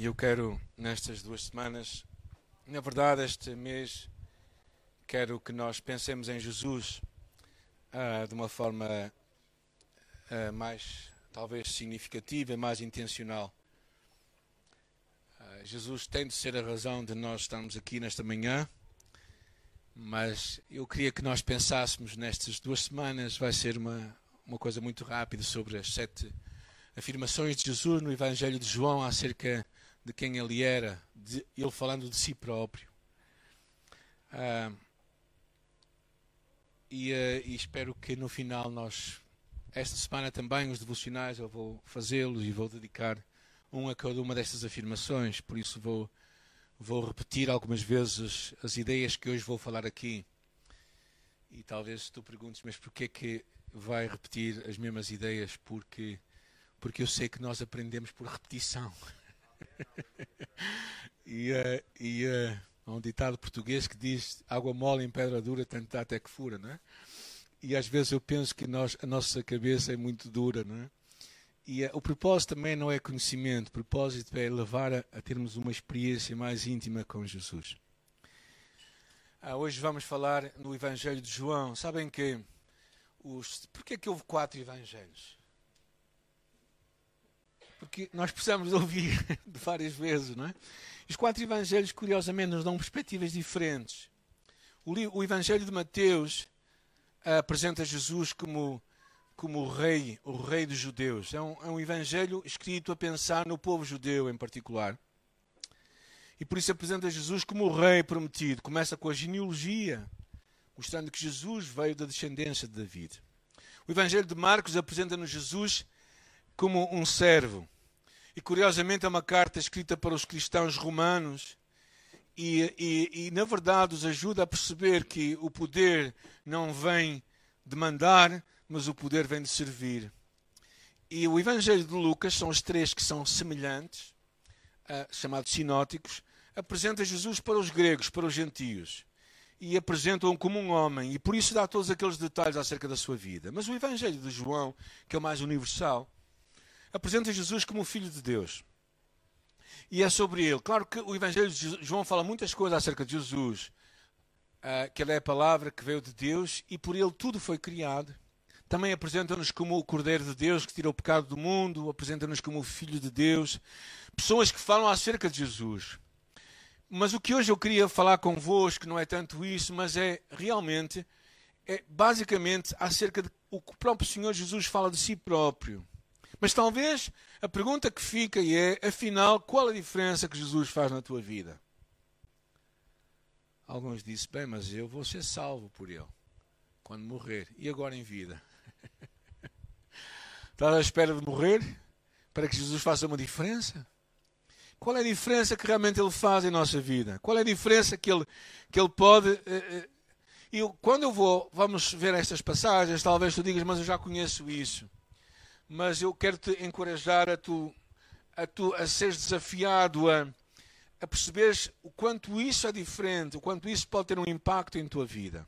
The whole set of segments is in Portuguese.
E eu quero, nestas duas semanas, na verdade, este mês, quero que nós pensemos em Jesus uh, de uma forma uh, mais, talvez, significativa, mais intencional. Uh, Jesus tem de ser a razão de nós estarmos aqui nesta manhã, mas eu queria que nós pensássemos nestas duas semanas, vai ser uma, uma coisa muito rápida sobre as sete afirmações de Jesus no Evangelho de João acerca de quem ele era, de, ele falando de si próprio. Ah, e, uh, e, espero que no final nós, esta semana também, os devocionais, eu vou fazê-los e vou dedicar um a cada uma destas afirmações, por isso vou, vou repetir algumas vezes as ideias que hoje vou falar aqui. E talvez tu perguntes, mas porquê que vai repetir as mesmas ideias? Porque porque eu sei que nós aprendemos por repetição. e uh, e uh, há um ditado português que diz água mole em pedra dura, tanto dá até que fura, não é? E às vezes eu penso que nós, a nossa cabeça é muito dura, não é? E uh, o propósito também não é conhecimento, o propósito é levar a, a termos uma experiência mais íntima com Jesus. Ah, hoje vamos falar no Evangelho de João. Sabem que os, porquê é que houve quatro evangelhos? Porque nós precisamos ouvir de várias vezes, não é? Os quatro evangelhos, curiosamente, nos dão perspectivas diferentes. O, o Evangelho de Mateus uh, apresenta Jesus como, como o rei, o rei dos judeus. É um, é um evangelho escrito a pensar no povo judeu em particular. E por isso apresenta Jesus como o rei prometido. Começa com a genealogia, mostrando que Jesus veio da descendência de David. O Evangelho de Marcos apresenta-nos Jesus como um servo. E curiosamente é uma carta escrita para os cristãos romanos e, e, e, na verdade os ajuda a perceber que o poder não vem de mandar, mas o poder vem de servir. E o Evangelho de Lucas são os três que são semelhantes, uh, chamados sinóticos, apresenta Jesus para os gregos, para os gentios. E apresentam-o como um homem, e por isso dá todos aqueles detalhes acerca da sua vida. Mas o Evangelho de João, que é o mais universal, apresenta Jesus como o Filho de Deus. E é sobre ele. Claro que o Evangelho de João fala muitas coisas acerca de Jesus, uh, que ele é a palavra que veio de Deus e por ele tudo foi criado. Também apresenta-nos como o Cordeiro de Deus que tira o pecado do mundo, apresenta-nos como o Filho de Deus. Pessoas que falam acerca de Jesus. Mas o que hoje eu queria falar convosco não é tanto isso, mas é realmente, é basicamente acerca de o que o próprio Senhor Jesus fala de si próprio. Mas talvez a pergunta que fica é, afinal, qual a diferença que Jesus faz na tua vida? Alguns dizem, bem, mas eu vou ser salvo por ele quando morrer. E agora em vida? Estás à espera de morrer para que Jesus faça uma diferença? Qual é a diferença que realmente ele faz em nossa vida? Qual é a diferença que ele, que ele pode. E quando eu vou, vamos ver estas passagens, talvez tu digas, mas eu já conheço isso mas eu quero te encorajar a tu a, tu, a seres desafiado a, a perceberes o quanto isso é diferente, o quanto isso pode ter um impacto em tua vida.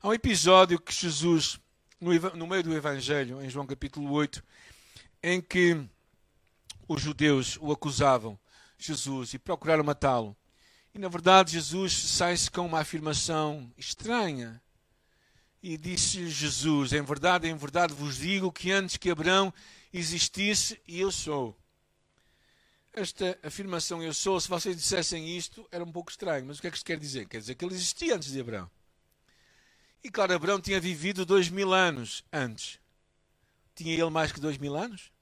Há um episódio que Jesus, no, no meio do Evangelho, em João capítulo 8, em que os judeus o acusavam, Jesus, e procuraram matá-lo. E na verdade Jesus sai-se com uma afirmação estranha. E disse Jesus: Em verdade, em verdade vos digo que antes que Abraão existisse, eu sou. Esta afirmação eu sou, se vocês dissessem isto, era um pouco estranho. Mas o que é que isto quer dizer? Quer dizer que ele existia antes de Abraão. E claro, Abraão tinha vivido dois mil anos antes. Tinha ele mais que dois mil anos?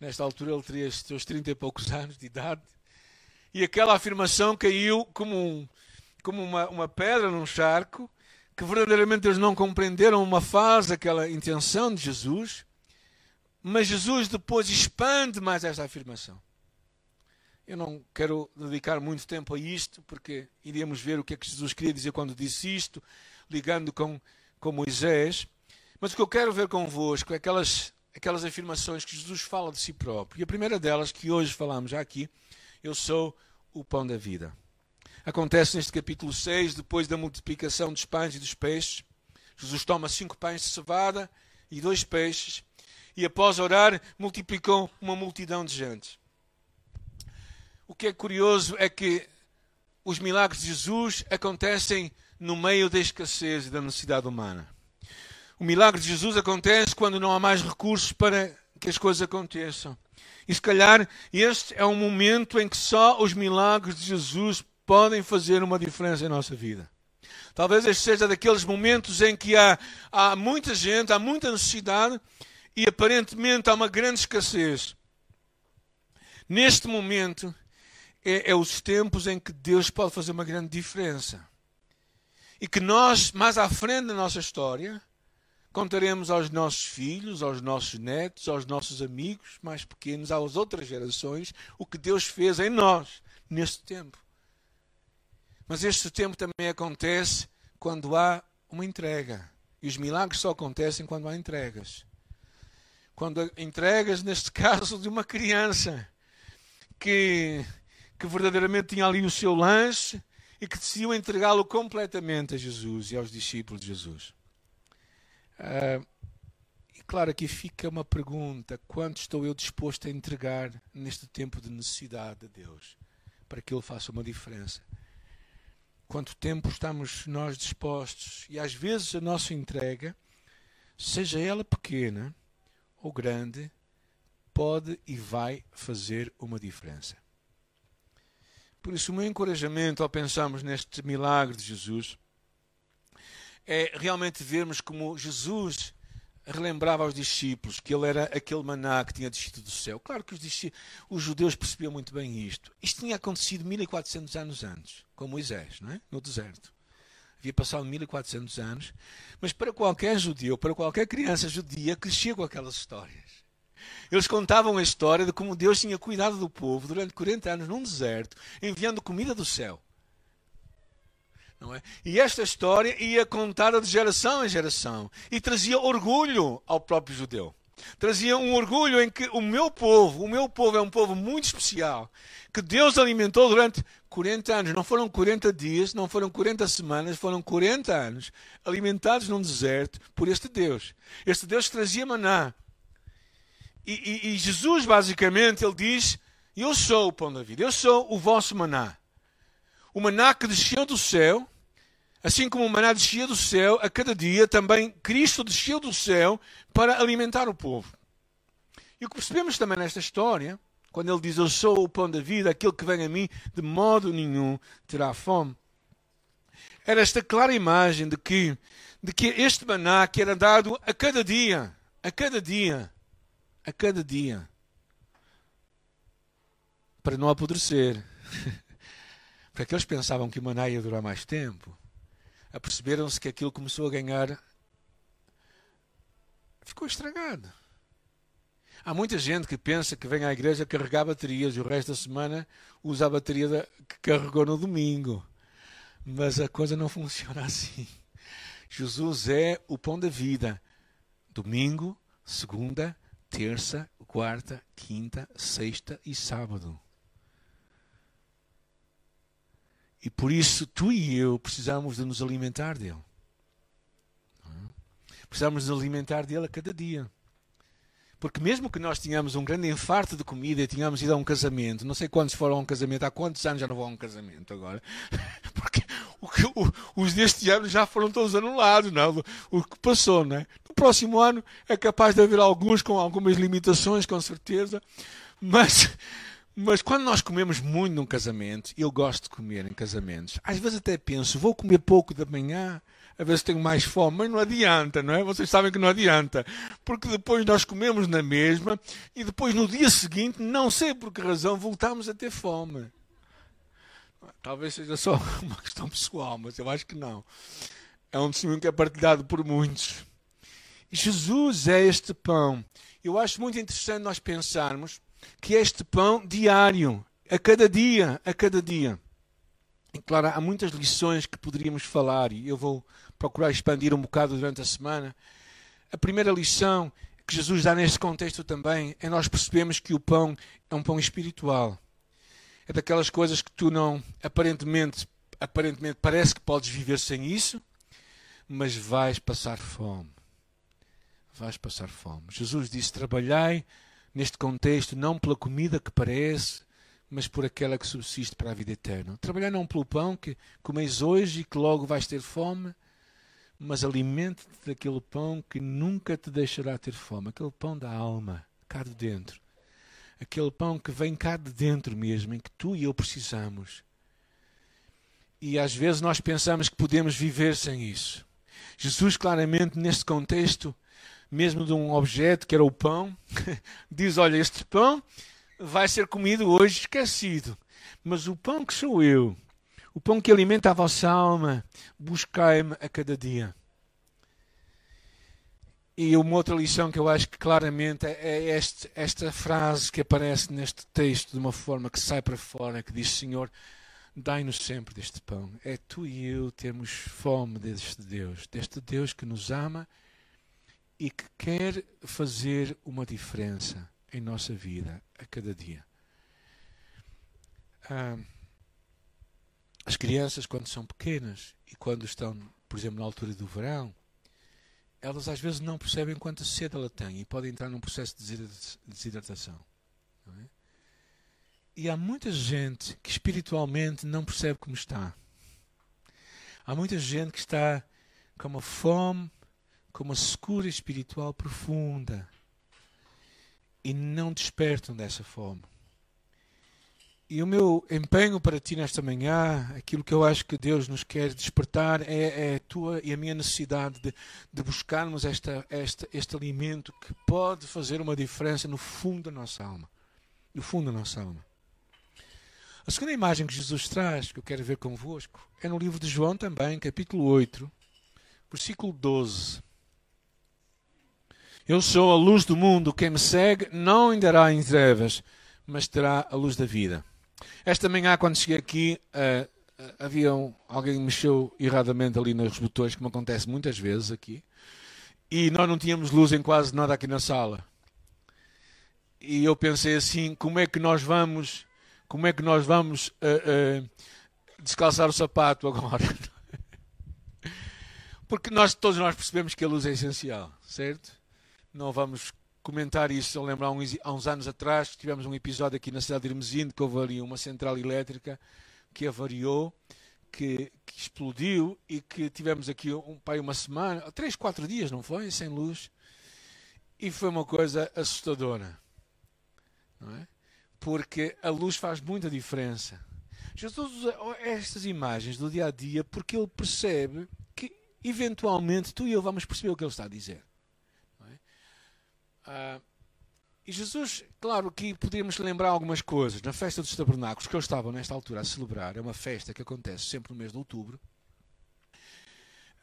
Nesta altura ele teria os seus trinta e poucos anos de idade. E aquela afirmação caiu como, um, como uma, uma pedra num charco que verdadeiramente eles não compreenderam uma fase, aquela intenção de Jesus, mas Jesus depois expande mais esta afirmação. Eu não quero dedicar muito tempo a isto, porque iríamos ver o que é que Jesus queria dizer quando disse isto, ligando com, com Moisés. Mas o que eu quero ver convosco é aquelas, aquelas afirmações que Jesus fala de si próprio. E a primeira delas, que hoje falamos já aqui, eu sou o pão da vida acontece neste capítulo 6, depois da multiplicação dos pães e dos peixes. Jesus toma cinco pães de cevada e dois peixes, e após orar, multiplicou uma multidão de gente. o que é curioso é que os milagres de Jesus acontecem no meio da escassez e da necessidade humana. O milagre de Jesus acontece quando não há mais recursos para que as coisas aconteçam. E se calhar este é um momento em que só os milagres de Jesus podem fazer uma diferença em nossa vida. Talvez este seja daqueles momentos em que há, há muita gente, há muita necessidade e aparentemente há uma grande escassez. Neste momento é, é os tempos em que Deus pode fazer uma grande diferença. E que nós, mais à frente da nossa história, Contaremos aos nossos filhos, aos nossos netos, aos nossos amigos mais pequenos, às outras gerações, o que Deus fez em nós neste tempo. Mas este tempo também acontece quando há uma entrega. E os milagres só acontecem quando há entregas. Quando entregas, neste caso, de uma criança que, que verdadeiramente tinha ali o seu lanche e que decidiu entregá-lo completamente a Jesus e aos discípulos de Jesus. Uh, e claro, aqui fica uma pergunta: quanto estou eu disposto a entregar neste tempo de necessidade de Deus para que Ele faça uma diferença? Quanto tempo estamos nós dispostos? E às vezes a nossa entrega, seja ela pequena ou grande, pode e vai fazer uma diferença. Por isso, o meu encorajamento ao pensarmos neste milagre de Jesus é realmente vermos como Jesus relembrava aos discípulos que ele era aquele maná que tinha descido do céu. Claro que os, os, judeus percebiam muito bem isto. Isto tinha acontecido 1400 anos antes, com Moisés, não é? no deserto. Havia passado 1400 anos, mas para qualquer judeu, para qualquer criança judia, crescia com aquelas histórias. Eles contavam a história de como Deus tinha cuidado do povo durante 40 anos num deserto, enviando comida do céu. Não é? E esta história ia contada de geração em geração e trazia orgulho ao próprio judeu. Trazia um orgulho em que o meu povo, o meu povo é um povo muito especial, que Deus alimentou durante 40 anos. Não foram 40 dias, não foram 40 semanas, foram 40 anos alimentados num deserto por este Deus. Este Deus trazia maná. E, e, e Jesus, basicamente, ele diz: Eu sou o pão da vida, eu sou o vosso maná o maná que desceu do céu, assim como o maná descia do céu a cada dia, também Cristo desceu do céu para alimentar o povo. E o que percebemos também nesta história, quando ele diz: Eu sou o pão da vida, aquele que vem a mim, de modo nenhum terá fome. Era esta clara imagem de que, de que este maná que era dado a cada dia, a cada dia, a cada dia, para não apodrecer. Porque aqueles pensavam que maná ia durar mais tempo. Aperceberam-se que aquilo começou a ganhar. Ficou estragado. Há muita gente que pensa que vem à igreja carregar baterias e o resto da semana usa a bateria que carregou no domingo. Mas a coisa não funciona assim. Jesus é o pão da vida. Domingo, segunda, terça, quarta, quinta, sexta e sábado. E por isso tu e eu precisamos de nos alimentar dele. Precisamos nos alimentar dele a cada dia. Porque mesmo que nós tenhamos um grande infarto de comida e tenhamos ido a um casamento, não sei quantos foram a um casamento, há quantos anos já não vão a um casamento agora? Porque o o, os deste ano já foram todos anulados, não? É? O que passou, não é? No próximo ano é capaz de haver alguns com algumas limitações, com certeza, mas mas quando nós comemos muito num casamento, eu gosto de comer em casamentos, às vezes até penso, vou comer pouco da manhã, ver se tenho mais fome, mas não adianta, não é? Vocês sabem que não adianta, porque depois nós comemos na mesma e depois no dia seguinte, não sei por que razão, voltamos a ter fome. Talvez seja só uma questão pessoal, mas eu acho que não. É um testemunho que é partilhado por muitos. Jesus é este pão. Eu acho muito interessante nós pensarmos que é este pão diário, a cada dia, a cada dia. E claro, há muitas lições que poderíamos falar e eu vou procurar expandir um bocado durante a semana. A primeira lição que Jesus dá neste contexto também é nós percebemos que o pão é um pão espiritual. É daquelas coisas que tu não, aparentemente, aparentemente parece que podes viver sem isso, mas vais passar fome. Vais passar fome. Jesus disse: Trabalhai neste contexto, não pela comida que parece, mas por aquela que subsiste para a vida eterna. Trabalhar não pelo pão que comeis hoje e que logo vais ter fome, mas alimente-te daquele pão que nunca te deixará ter fome, aquele pão da alma, cá de dentro. Aquele pão que vem cá de dentro mesmo, em que tu e eu precisamos. E às vezes nós pensamos que podemos viver sem isso. Jesus, claramente, neste contexto, mesmo de um objeto que era o pão, diz: Olha, este pão vai ser comido hoje esquecido. Mas o pão que sou eu, o pão que alimenta a vossa alma, buscai-me a cada dia. E uma outra lição que eu acho que claramente é este, esta frase que aparece neste texto de uma forma que sai para fora, que diz: Senhor, dai-nos sempre deste pão. É tu e eu termos fome deste Deus, deste Deus que nos ama e que quer fazer uma diferença em nossa vida a cada dia. Ah, as crianças, quando são pequenas e quando estão, por exemplo, na altura do verão, elas às vezes não percebem quanta sede ela tem e podem entrar num processo de desidratação. É? E há muita gente que espiritualmente não percebe como está. Há muita gente que está com uma fome, com uma secura espiritual profunda e não despertam dessa fome. E o meu empenho para ti nesta manhã, aquilo que eu acho que Deus nos quer despertar, é, é a tua e a minha necessidade de, de buscarmos esta, esta, este alimento que pode fazer uma diferença no fundo da nossa alma. No fundo da nossa alma. A segunda imagem que Jesus traz, que eu quero ver convosco, é no livro de João também, capítulo 8, versículo 12. Eu sou a luz do mundo, quem me segue não andará em trevas, mas terá a luz da vida. Esta manhã, quando cheguei aqui, uh, havia um, alguém mexeu erradamente ali nos botões, como acontece muitas vezes aqui, e nós não tínhamos luz em quase nada aqui na sala. E eu pensei assim, como é que nós vamos, como é que nós vamos uh, descalçar o sapato agora? Porque nós todos nós percebemos que a luz é essencial, certo? Não vamos comentar isso. Eu lembro há uns, há uns anos atrás tivemos um episódio aqui na cidade de Irmesinde que houve ali uma central elétrica que avariou, que, que explodiu e que tivemos aqui um pai uma semana, três, quatro dias, não foi? Sem luz. E foi uma coisa assustadora. Não é? Porque a luz faz muita diferença. Jesus usa estas imagens do dia a dia porque ele percebe que, eventualmente, tu e eu vamos perceber o que ele está a dizer. Ah, e Jesus, claro que podíamos lembrar algumas coisas. Na festa dos tabernáculos, que eu estava nesta altura a celebrar, é uma festa que acontece sempre no mês de outubro.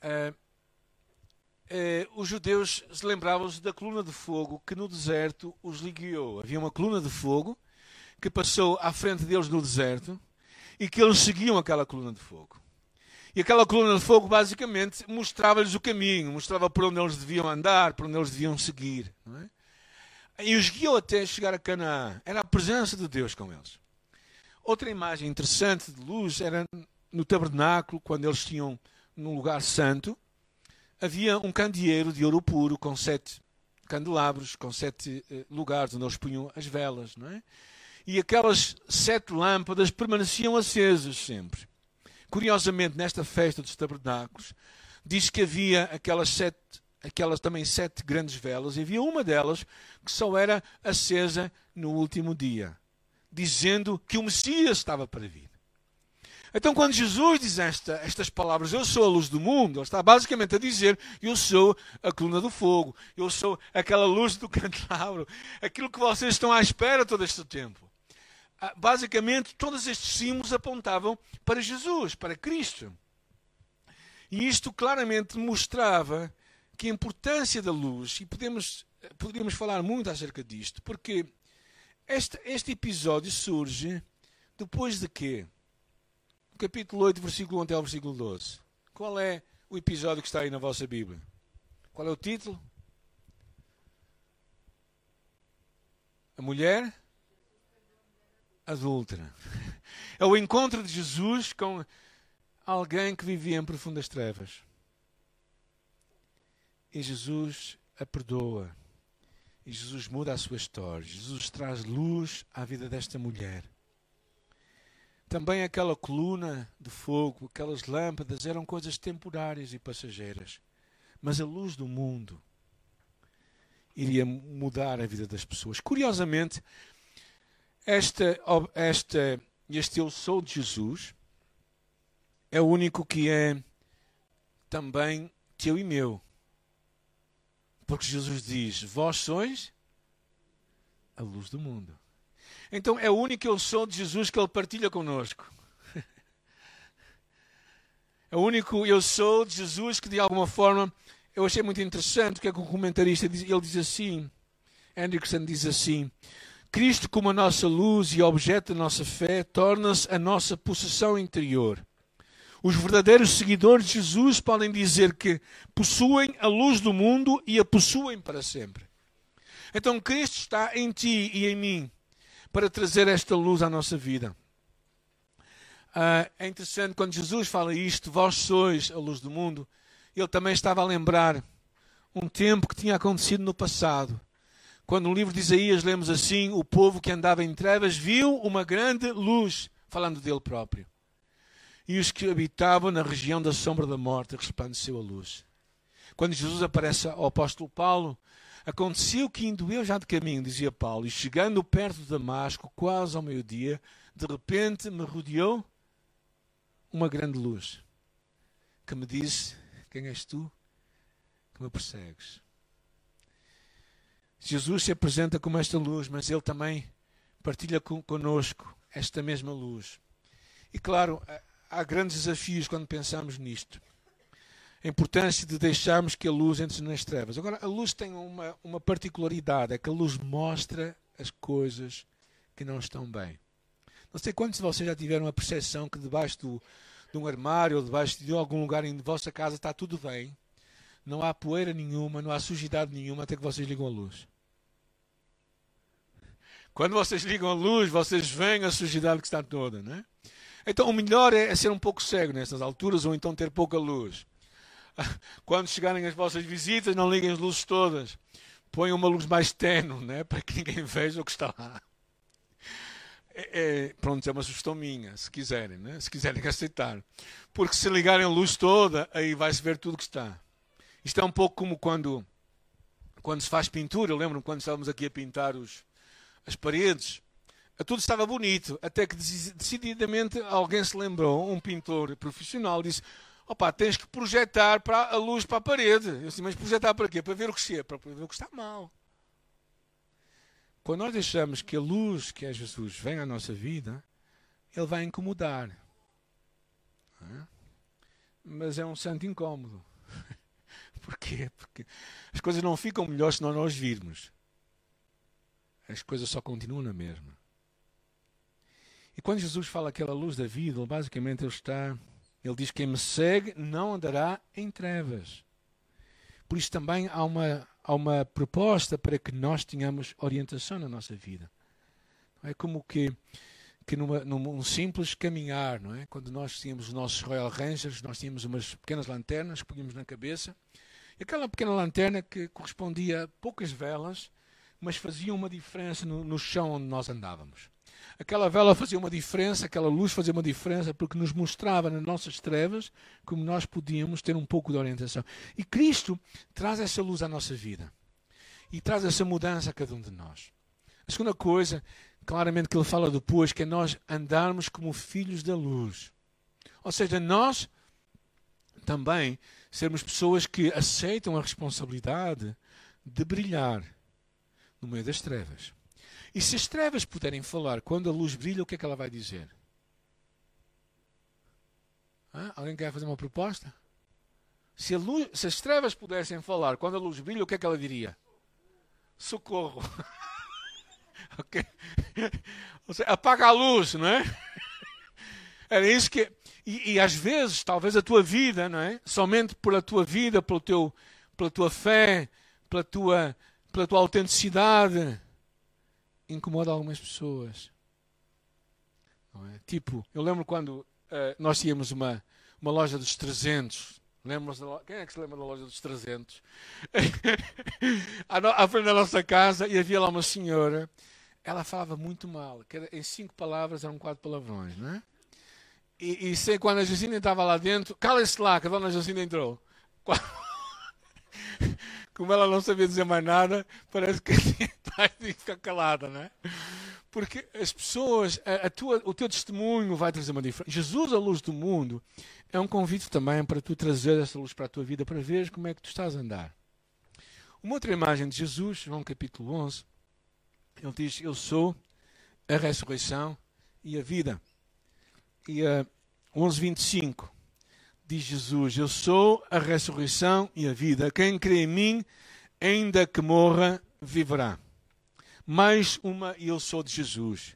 Ah, ah, os judeus se lembravam-se da coluna de fogo que no deserto os guiou. Havia uma coluna de fogo que passou à frente deles no deserto e que eles seguiam aquela coluna de fogo. E aquela coluna de fogo basicamente mostrava-lhes o caminho, mostrava por onde eles deviam andar, por onde eles deviam seguir. É? E os guiou até chegar a Canaã. Era a presença de Deus com eles. Outra imagem interessante de luz era no tabernáculo, quando eles tinham num lugar santo, havia um candeeiro de ouro puro com sete candelabros, com sete eh, lugares onde eles punham as velas, não é? E aquelas sete lâmpadas permaneciam acesas sempre. Curiosamente, nesta festa dos tabernáculos, diz que havia aquelas sete aquelas também sete grandes velas, e havia uma delas que só era acesa no último dia, dizendo que o Messias estava para vir. Então, quando Jesus diz esta, estas palavras, eu sou a luz do mundo, ele está basicamente a dizer, eu sou a coluna do fogo, eu sou aquela luz do candelabro, aquilo que vocês estão à espera todo este tempo. Ah, basicamente, todos estes símbolos apontavam para Jesus, para Cristo. E isto claramente mostrava que a importância da luz, e podemos, poderíamos falar muito acerca disto, porque este, este episódio surge depois de quê? No capítulo 8, versículo 1 até o versículo 12. Qual é o episódio que está aí na vossa Bíblia? Qual é o título? A mulher adúltera. É o encontro de Jesus com alguém que vivia em profundas trevas. E Jesus a perdoa. E Jesus muda a sua história. Jesus traz luz à vida desta mulher. também aquela coluna de fogo, aquelas lâmpadas eram coisas temporárias e passageiras. Mas a luz do mundo iria mudar a vida das pessoas. Curiosamente, esta, esta, este Eu Sou de Jesus é o único que é também teu e meu. Porque Jesus diz: Vós sois a luz do mundo. Então é o único eu sou de Jesus que ele partilha conosco. É o único eu sou de Jesus que de alguma forma eu achei muito interessante o que é que o comentarista diz. Ele diz assim, Hendrickson diz assim, Cristo como a nossa luz e objeto da nossa fé torna-se a nossa possessão interior. Os verdadeiros seguidores de Jesus podem dizer que possuem a luz do mundo e a possuem para sempre. Então Cristo está em ti e em mim para trazer esta luz à nossa vida. Uh, é interessante quando Jesus fala isto, vós sois a luz do mundo, ele também estava a lembrar um tempo que tinha acontecido no passado. Quando no livro de Isaías lemos assim: o povo que andava em trevas viu uma grande luz, falando dele próprio. E os que habitavam na região da sombra da morte resplandeceu a luz. Quando Jesus aparece ao apóstolo Paulo, Aconteceu que indo eu já de caminho, dizia Paulo, e chegando perto de Damasco, quase ao meio-dia, de repente me rodeou uma grande luz que me disse: Quem és tu que me persegues? Jesus se apresenta como esta luz, mas ele também partilha conosco esta mesma luz. E claro, há grandes desafios quando pensamos nisto a importância de deixarmos que a luz entre nas trevas. Agora, a luz tem uma, uma particularidade, é que a luz mostra as coisas que não estão bem. Não sei quantos de vocês já tiveram a percepção que debaixo do, de um armário ou debaixo de algum lugar em vossa casa está tudo bem, não há poeira nenhuma, não há sujidade nenhuma até que vocês ligam a luz. Quando vocês ligam a luz, vocês veem a sujidade que está toda, não é? Então o melhor é, é ser um pouco cego nessas alturas ou então ter pouca luz. quando chegarem as vossas visitas, não liguem as luzes todas. Ponham uma luz mais tenue, né? para que ninguém veja o que está lá. É, é, pronto, é uma sugestão minha, se quiserem, né? se quiserem aceitar. Porque se ligarem a luz toda, aí vai-se ver tudo o que está. Isto é um pouco como quando, quando se faz pintura. Eu lembro-me quando estávamos aqui a pintar os, as paredes. Tudo estava bonito, até que decididamente alguém se lembrou, um pintor profissional, disse: Opa, tens que projetar para a luz para a parede. Eu disse, mas projetar para quê? Para ver o que chega, para ver o que está mal. Quando nós deixamos que a luz, que é Jesus, venha à nossa vida, ele vai incomodar. É? Mas é um santo incómodo. Porquê? Porque as coisas não ficam melhores se nós não as virmos. As coisas só continuam na mesma. E quando Jesus fala aquela luz da vida, basicamente ele está ele diz: Quem me segue não andará em trevas. Por isso também há uma, há uma proposta para que nós tenhamos orientação na nossa vida. É como que, que numa, num simples caminhar, não é? Quando nós tínhamos os nossos Royal Rangers, nós tínhamos umas pequenas lanternas que punhamos na cabeça. E aquela pequena lanterna que correspondia a poucas velas, mas fazia uma diferença no, no chão onde nós andávamos. Aquela vela fazia uma diferença, aquela luz fazia uma diferença, porque nos mostrava nas nossas trevas como nós podíamos ter um pouco de orientação. E Cristo traz essa luz à nossa vida e traz essa mudança a cada um de nós. A segunda coisa, claramente, que ele fala depois, que é nós andarmos como filhos da luz. Ou seja, nós também sermos pessoas que aceitam a responsabilidade de brilhar no meio das trevas. E se as trevas puderem falar quando a luz brilha, o que é que ela vai dizer? Hã? Alguém quer fazer uma proposta? Se, luz, se, as trevas pudessem falar quando a luz brilha, o que é que ela diria? Socorro. ok? Seja, apaga a luz, não é? Era isso que. E, e, às vezes, talvez a tua vida, não é? Somente pela tua vida, pelo teu, pela tua fé, pela tua, pela tua autenticidade, incomoda algumas pessoas. É? Tipo, eu lembro quando uh, nós tínhamos uma, uma loja dos 300. Lembras Quem é que se lembra da loja dos 300? à frente da nossa casa e havia lá uma senhora. Ela falava muito mal. Era, em cinco palavras eram quatro palavrões, não é? e, e sei quando a Jacinta estava lá dentro, cala-se lá, que a dona Jacinta entrou. Como ela não sabia dizer mais nada, parece que vai ficar calada, não é? Porque as pessoas, a, a tua, o teu testemunho vai trazer uma diferença. Jesus, a luz do mundo, é um convite também para tu trazer essa luz para a tua vida, para ver como é que tu estás a andar. Uma outra imagem de Jesus, João capítulo 11, ele diz: Eu sou a ressurreição e a vida. E uh, eh, 11:25 diz Jesus: Eu sou a ressurreição e a vida. Quem crê em mim, ainda que morra, viverá. Mais uma eu sou de Jesus.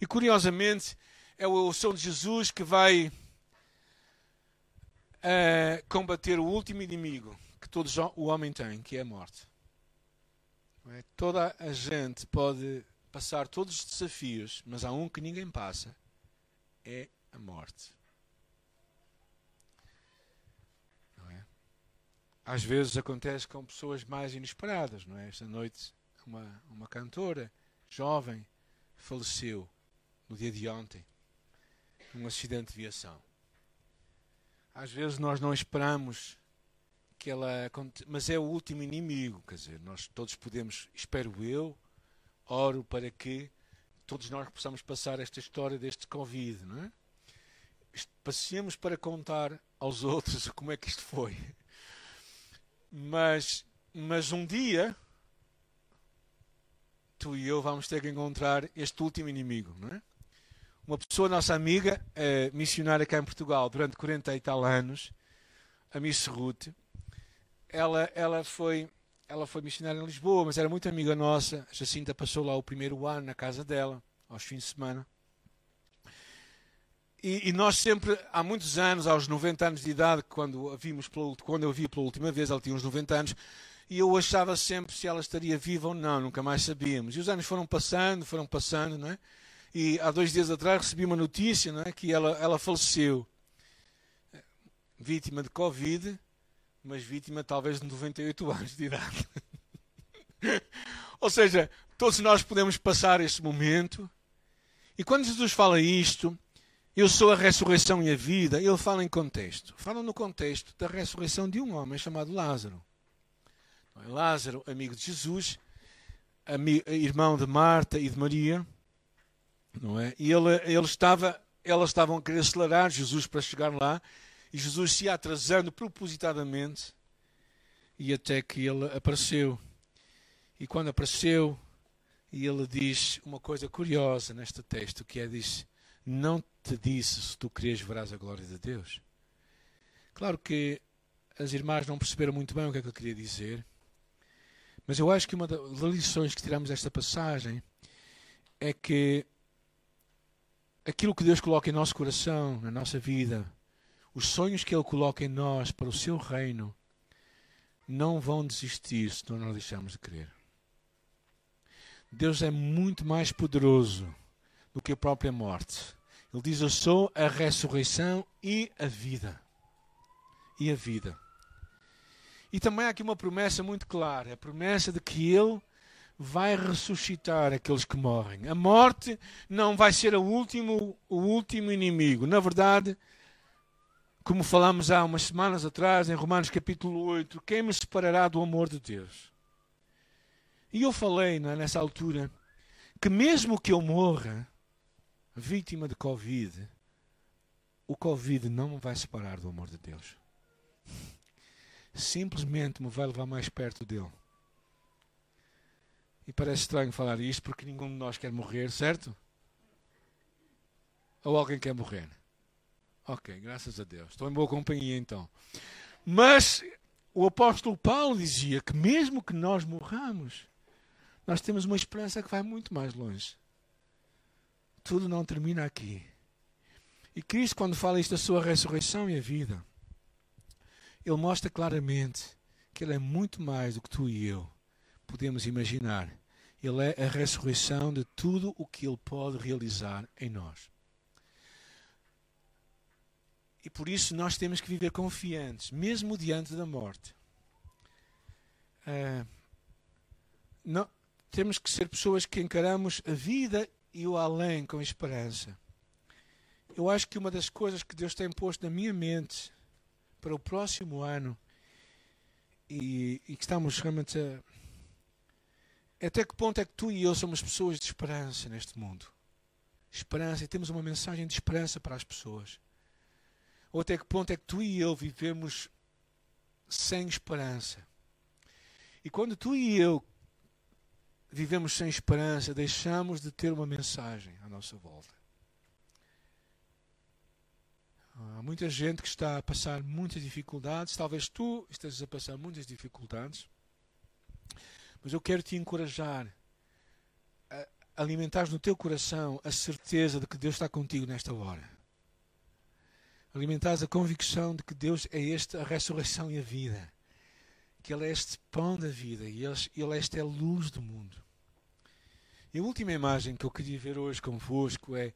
E curiosamente, é o eu sou de Jesus que vai uh, combater o último inimigo que todo o homem tem, que é a morte. É? Toda a gente pode passar todos os desafios, mas há um que ninguém passa: é a morte. Às vezes acontece com pessoas mais inesperadas, não é? Esta noite, uma, uma cantora jovem faleceu no dia de ontem num acidente de viação. Às vezes nós não esperamos que ela. Mas é o último inimigo, quer dizer, nós todos podemos, espero eu, oro para que todos nós possamos passar esta história deste Covid, não é? Passemos para contar aos outros como é que isto foi. Mas, mas um dia, tu e eu vamos ter que encontrar este último inimigo, não é? Uma pessoa, nossa amiga, eh, missionária cá em Portugal durante 40 e tal anos, a Miss Ruth, ela, ela, foi, ela foi missionária em Lisboa, mas era muito amiga nossa. A Jacinta passou lá o primeiro ano na casa dela, aos fins de semana. E, e, nós sempre, há muitos anos, aos 90 anos de idade, quando, a vimos pela, quando eu vi pela última vez, ela tinha uns 90 anos, e eu achava sempre se ela estaria viva ou não, nunca mais sabíamos. E os anos foram passando, foram passando, não é? E há dois dias atrás recebi uma notícia, não é? Que ela, ela faleceu, vítima de Covid, mas vítima talvez de 98 anos de idade. Ou seja, todos nós podemos passar este momento. E quando Jesus fala isto, eu sou a ressurreição e a vida, ele fala em contexto. Fala no contexto da ressurreição de um homem chamado Lázaro. É? Lázaro, amigo de Jesus, irmão de Marta e de Maria, não é? E ele, ele estava, elas estavam a querer acelerar Jesus para chegar lá, e Jesus se ia atrasando propositadamente, e até que ele apareceu. E quando apareceu, ele diz uma coisa curiosa neste texto, que é diz, não te disse se tu queres verás a glória de Deus. Claro que as irmãs não perceberam muito bem o que é que ele queria dizer, mas eu acho que uma das lições que tiramos desta passagem é que aquilo que Deus coloca em nosso coração, na nossa vida, os sonhos que Ele coloca em nós para o seu reino não vão desistir se nós não deixarmos de crer. Deus é muito mais poderoso do que a própria morte. Ele diz: Eu sou a ressurreição e a vida. E a vida. E também há aqui uma promessa muito clara: a promessa de que Ele vai ressuscitar aqueles que morrem. A morte não vai ser o último, o último inimigo. Na verdade, como falamos há umas semanas atrás, em Romanos capítulo 8, quem me separará do amor de Deus? E eu falei é, nessa altura que mesmo que eu morra vítima de Covid, o Covid não me vai separar do amor de Deus. Simplesmente me vai levar mais perto dele. E parece estranho falar isto porque nenhum de nós quer morrer, certo? Ou alguém quer morrer? Ok, graças a Deus. Estou em boa companhia então. Mas o apóstolo Paulo dizia que mesmo que nós morramos, nós temos uma esperança que vai muito mais longe. Tudo não termina aqui. E Cristo, quando fala isto da sua ressurreição e a vida, ele mostra claramente que ele é muito mais do que tu e eu podemos imaginar. Ele é a ressurreição de tudo o que ele pode realizar em nós. E por isso nós temos que viver confiantes, mesmo diante da morte. Uh, não, temos que ser pessoas que encaramos a vida e o além com esperança. Eu acho que uma das coisas que Deus tem posto na minha mente para o próximo ano e, e que estamos realmente a. Até que ponto é que tu e eu somos pessoas de esperança neste mundo? Esperança, e temos uma mensagem de esperança para as pessoas. Ou até que ponto é que tu e eu vivemos sem esperança? E quando tu e eu vivemos sem esperança, deixamos de ter uma mensagem à nossa volta. Há muita gente que está a passar muitas dificuldades. Talvez tu estejas a passar muitas dificuldades. Mas eu quero te encorajar a alimentar no teu coração a certeza de que Deus está contigo nesta hora. Alimentares a convicção de que Deus é esta a ressurreição e a vida. Que Ele é este pão da vida e Ele, é esta a luz do mundo. E a última imagem que eu queria ver hoje convosco é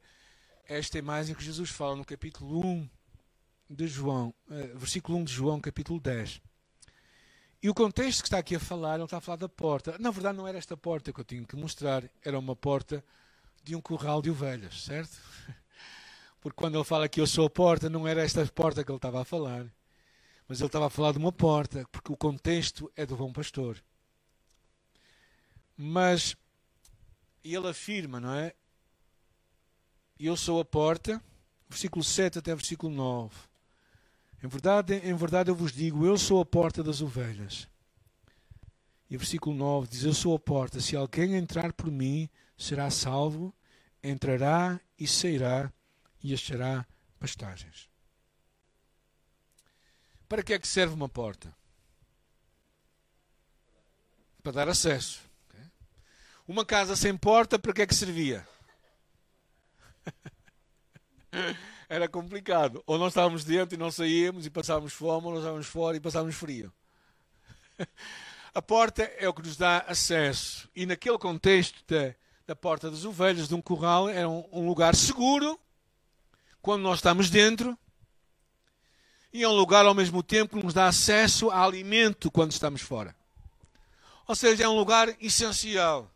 esta imagem que Jesus fala no capítulo 1 de João, uh, versículo 1 de João, capítulo 10. E o contexto que está aqui a falar, ele está a falar da porta. Na verdade, não era esta porta que eu tinha que mostrar, era uma porta de um curral de ovelhas, certo? Porque quando ele fala que eu sou a porta, não era esta porta que ele estava a falar. Mas ele estava a falar de uma porta, porque o contexto é do bom pastor. Mas ele afirma, não é? Eu sou a porta, versículo 7 até versículo 9. Em verdade, em verdade eu vos digo, eu sou a porta das ovelhas. E versículo 9 diz: Eu sou a porta, se alguém entrar por mim, será salvo, entrará e sairá e achará pastagens. Para que é que serve uma porta? Para dar acesso. Uma casa sem porta, para que é que servia? Era complicado. Ou nós estávamos dentro e não saíamos e passávamos fome, ou nós estávamos fora e passávamos frio. A porta é o que nos dá acesso. E naquele contexto da, da porta das ovelhas, de um curral, era um, um lugar seguro quando nós estamos dentro. E é um lugar ao mesmo tempo que nos dá acesso a alimento quando estamos fora. Ou seja, é um lugar essencial.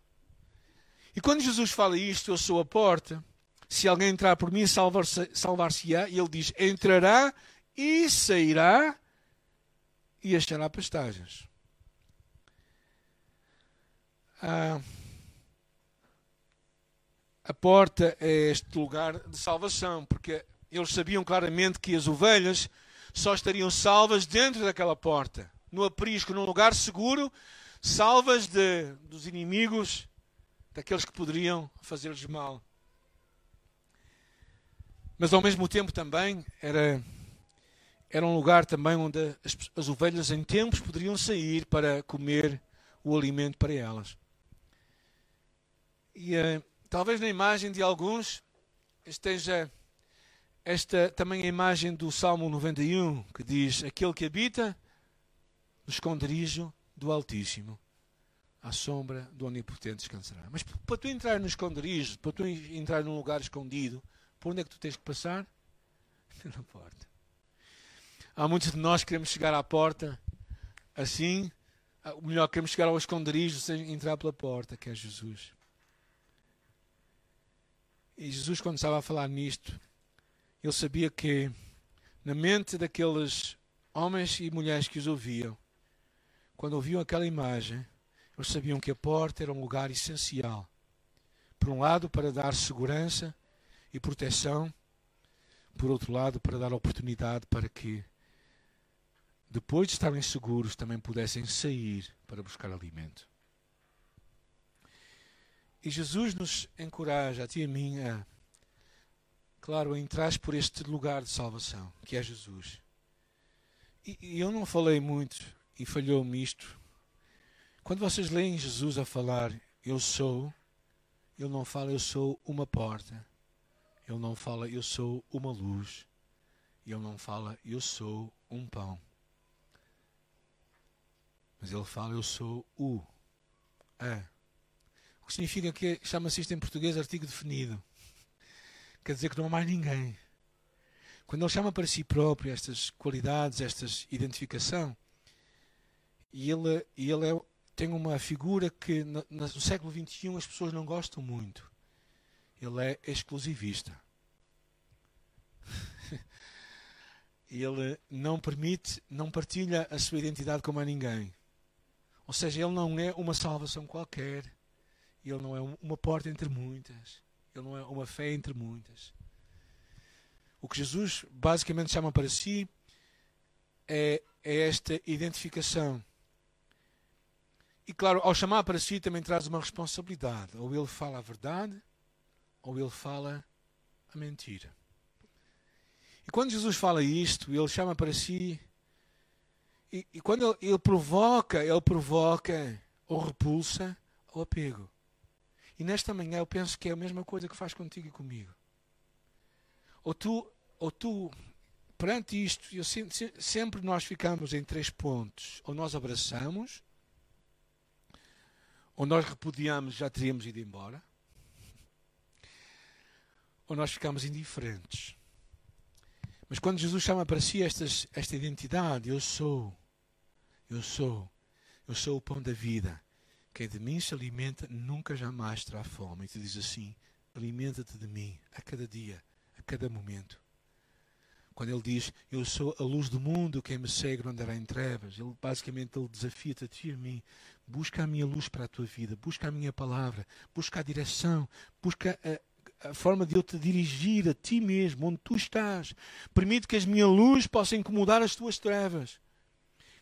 E quando Jesus fala isto, eu sou a porta, se alguém entrar por mim, salvar-se-á, e ele diz: entrará e sairá e achará pastagens. Ah, a porta é este lugar de salvação, porque eles sabiam claramente que as ovelhas só estariam salvas dentro daquela porta, no aprisco, num lugar seguro, salvas de, dos inimigos daqueles que poderiam fazer-lhes mal. Mas ao mesmo tempo também era, era um lugar também onde as, as ovelhas em tempos poderiam sair para comer o alimento para elas. E uh, talvez na imagem de alguns esteja esta também a imagem do Salmo 91, que diz: Aquele que habita no esconderijo do Altíssimo à sombra do Onipotente descansará. Mas para tu entrar no esconderijo, para tu entrar num lugar escondido, por onde é que tu tens que passar? Pela porta. Há muitos de nós que queremos chegar à porta assim, o melhor, queremos chegar ao esconderijo sem entrar pela porta, que é Jesus. E Jesus, quando estava a falar nisto, ele sabia que na mente daqueles homens e mulheres que os ouviam, quando ouviam aquela imagem, eles sabiam que a porta era um lugar essencial. Por um lado, para dar segurança e proteção, por outro lado, para dar oportunidade para que, depois de estarem seguros, também pudessem sair para buscar alimento. E Jesus nos encoraja, a ti e a mim, a, claro, a entrar por este lugar de salvação, que é Jesus. E, e eu não falei muito, e falhou-me isto, quando vocês leem Jesus a falar, eu sou, ele não fala eu sou uma porta. Ele não fala eu sou uma luz. Ele não fala eu sou um pão. Mas ele fala eu sou o, a. O que significa que chama-se isto em português artigo definido. Quer dizer que não há mais ninguém. Quando ele chama para si próprio estas qualidades, esta identificação, e ele, ele é tem uma figura que no, no século XXI as pessoas não gostam muito. Ele é exclusivista. ele não permite, não partilha a sua identidade com mais ninguém. Ou seja, ele não é uma salvação qualquer. Ele não é uma porta entre muitas. Ele não é uma fé entre muitas. O que Jesus basicamente chama para si é, é esta identificação. E claro, ao chamar para si também traz uma responsabilidade. Ou ele fala a verdade, ou ele fala a mentira. E quando Jesus fala isto, ele chama para si. E, e quando ele, ele, provoca, ele provoca ou repulsa o apego. E nesta manhã eu penso que é a mesma coisa que faz contigo e comigo. Ou tu, ou tu perante isto, eu, sempre nós ficamos em três pontos. Ou nós abraçamos, ou nós repudiamos, já teríamos ido embora, ou nós ficamos indiferentes. Mas quando Jesus chama para si estas, esta identidade, eu sou, eu sou, eu sou o pão da vida. Quem de mim se alimenta nunca jamais terá fome. E tu diz assim: alimenta-te de mim a cada dia, a cada momento. Quando ele diz, eu sou a luz do mundo, quem me segue não andará em trevas. Ele basicamente ele desafia-te a ti e a mim. Busca a minha luz para a tua vida, busca a minha palavra, busca a direção, busca a, a forma de eu te dirigir a ti mesmo, onde tu estás. Permite que a minha luz possa incomodar as tuas trevas.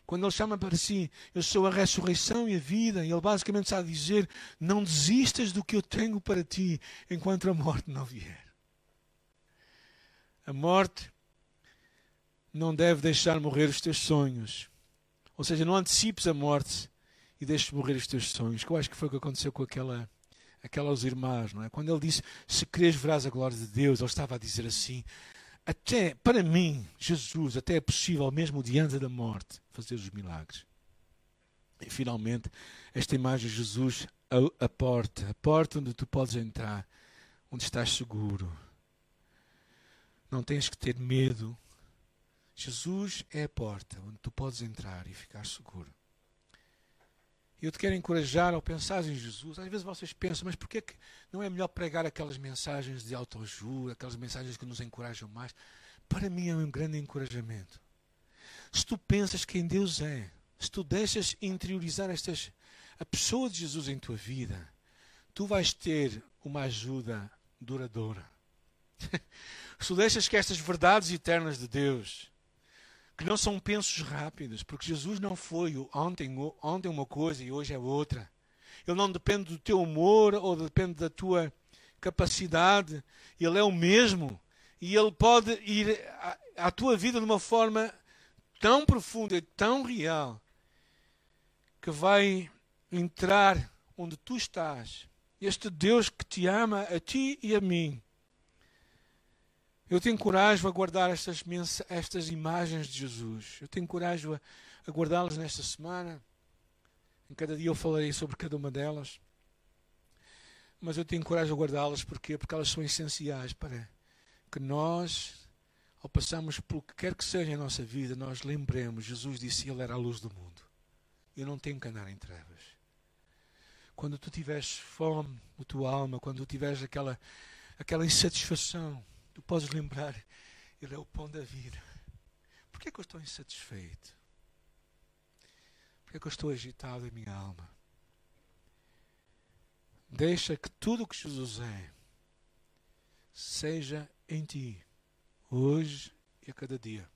Quando ele chama para si, eu sou a ressurreição e a vida, ele basicamente está a dizer: não desistas do que eu tenho para ti enquanto a morte não vier. A morte não deve deixar morrer os teus sonhos. Ou seja, não antecipes a morte e deixes morrer os teus sonhos. Que eu acho que foi o que aconteceu com aquela aquelas irmãs, não é? Quando ele disse, se queres verás a glória de Deus, ele estava a dizer assim, até, para mim, Jesus, até é possível, mesmo diante da morte, fazer os milagres. E finalmente, esta imagem de Jesus, a, a porta, a porta onde tu podes entrar, onde estás seguro. Não tens que ter medo. Jesus é a porta onde tu podes entrar e ficar seguro. Eu te quero encorajar ao pensar em Jesus. Às vezes vocês pensam, mas porquê que não é melhor pregar aquelas mensagens de autoajuda, aquelas mensagens que nos encorajam mais? Para mim é um grande encorajamento. Se tu pensas quem Deus é, se tu deixas interiorizar estas, a pessoa de Jesus em tua vida, tu vais ter uma ajuda duradoura. se tu deixas que estas verdades eternas de Deus que não são pensos rápidos, porque Jesus não foi ontem, ontem uma coisa e hoje é outra. Ele não depende do teu humor ou depende da tua capacidade. Ele é o mesmo. E ele pode ir à, à tua vida de uma forma tão profunda e tão real que vai entrar onde tu estás. Este Deus que te ama a ti e a mim eu tenho coragem a guardar estas, estas imagens de Jesus. Eu tenho coragem a, a guardá-las nesta semana. Em cada dia eu falarei sobre cada uma delas. Mas eu tenho coragem a guardá-las porque porque elas são essenciais para que nós, ao passarmos por o que quer que seja em nossa vida, nós lembremos. Jesus disse que Ele era a luz do mundo. Eu não tenho que andar em trevas. Quando tu tiveres fome na tua alma, quando tu tiveres aquela, aquela insatisfação, tu podes lembrar, Ele é o pão da vida. Por que, é que eu estou insatisfeito? Por que, é que eu estou agitado em minha alma? Deixa que tudo o que Jesus é seja em ti, hoje e a cada dia.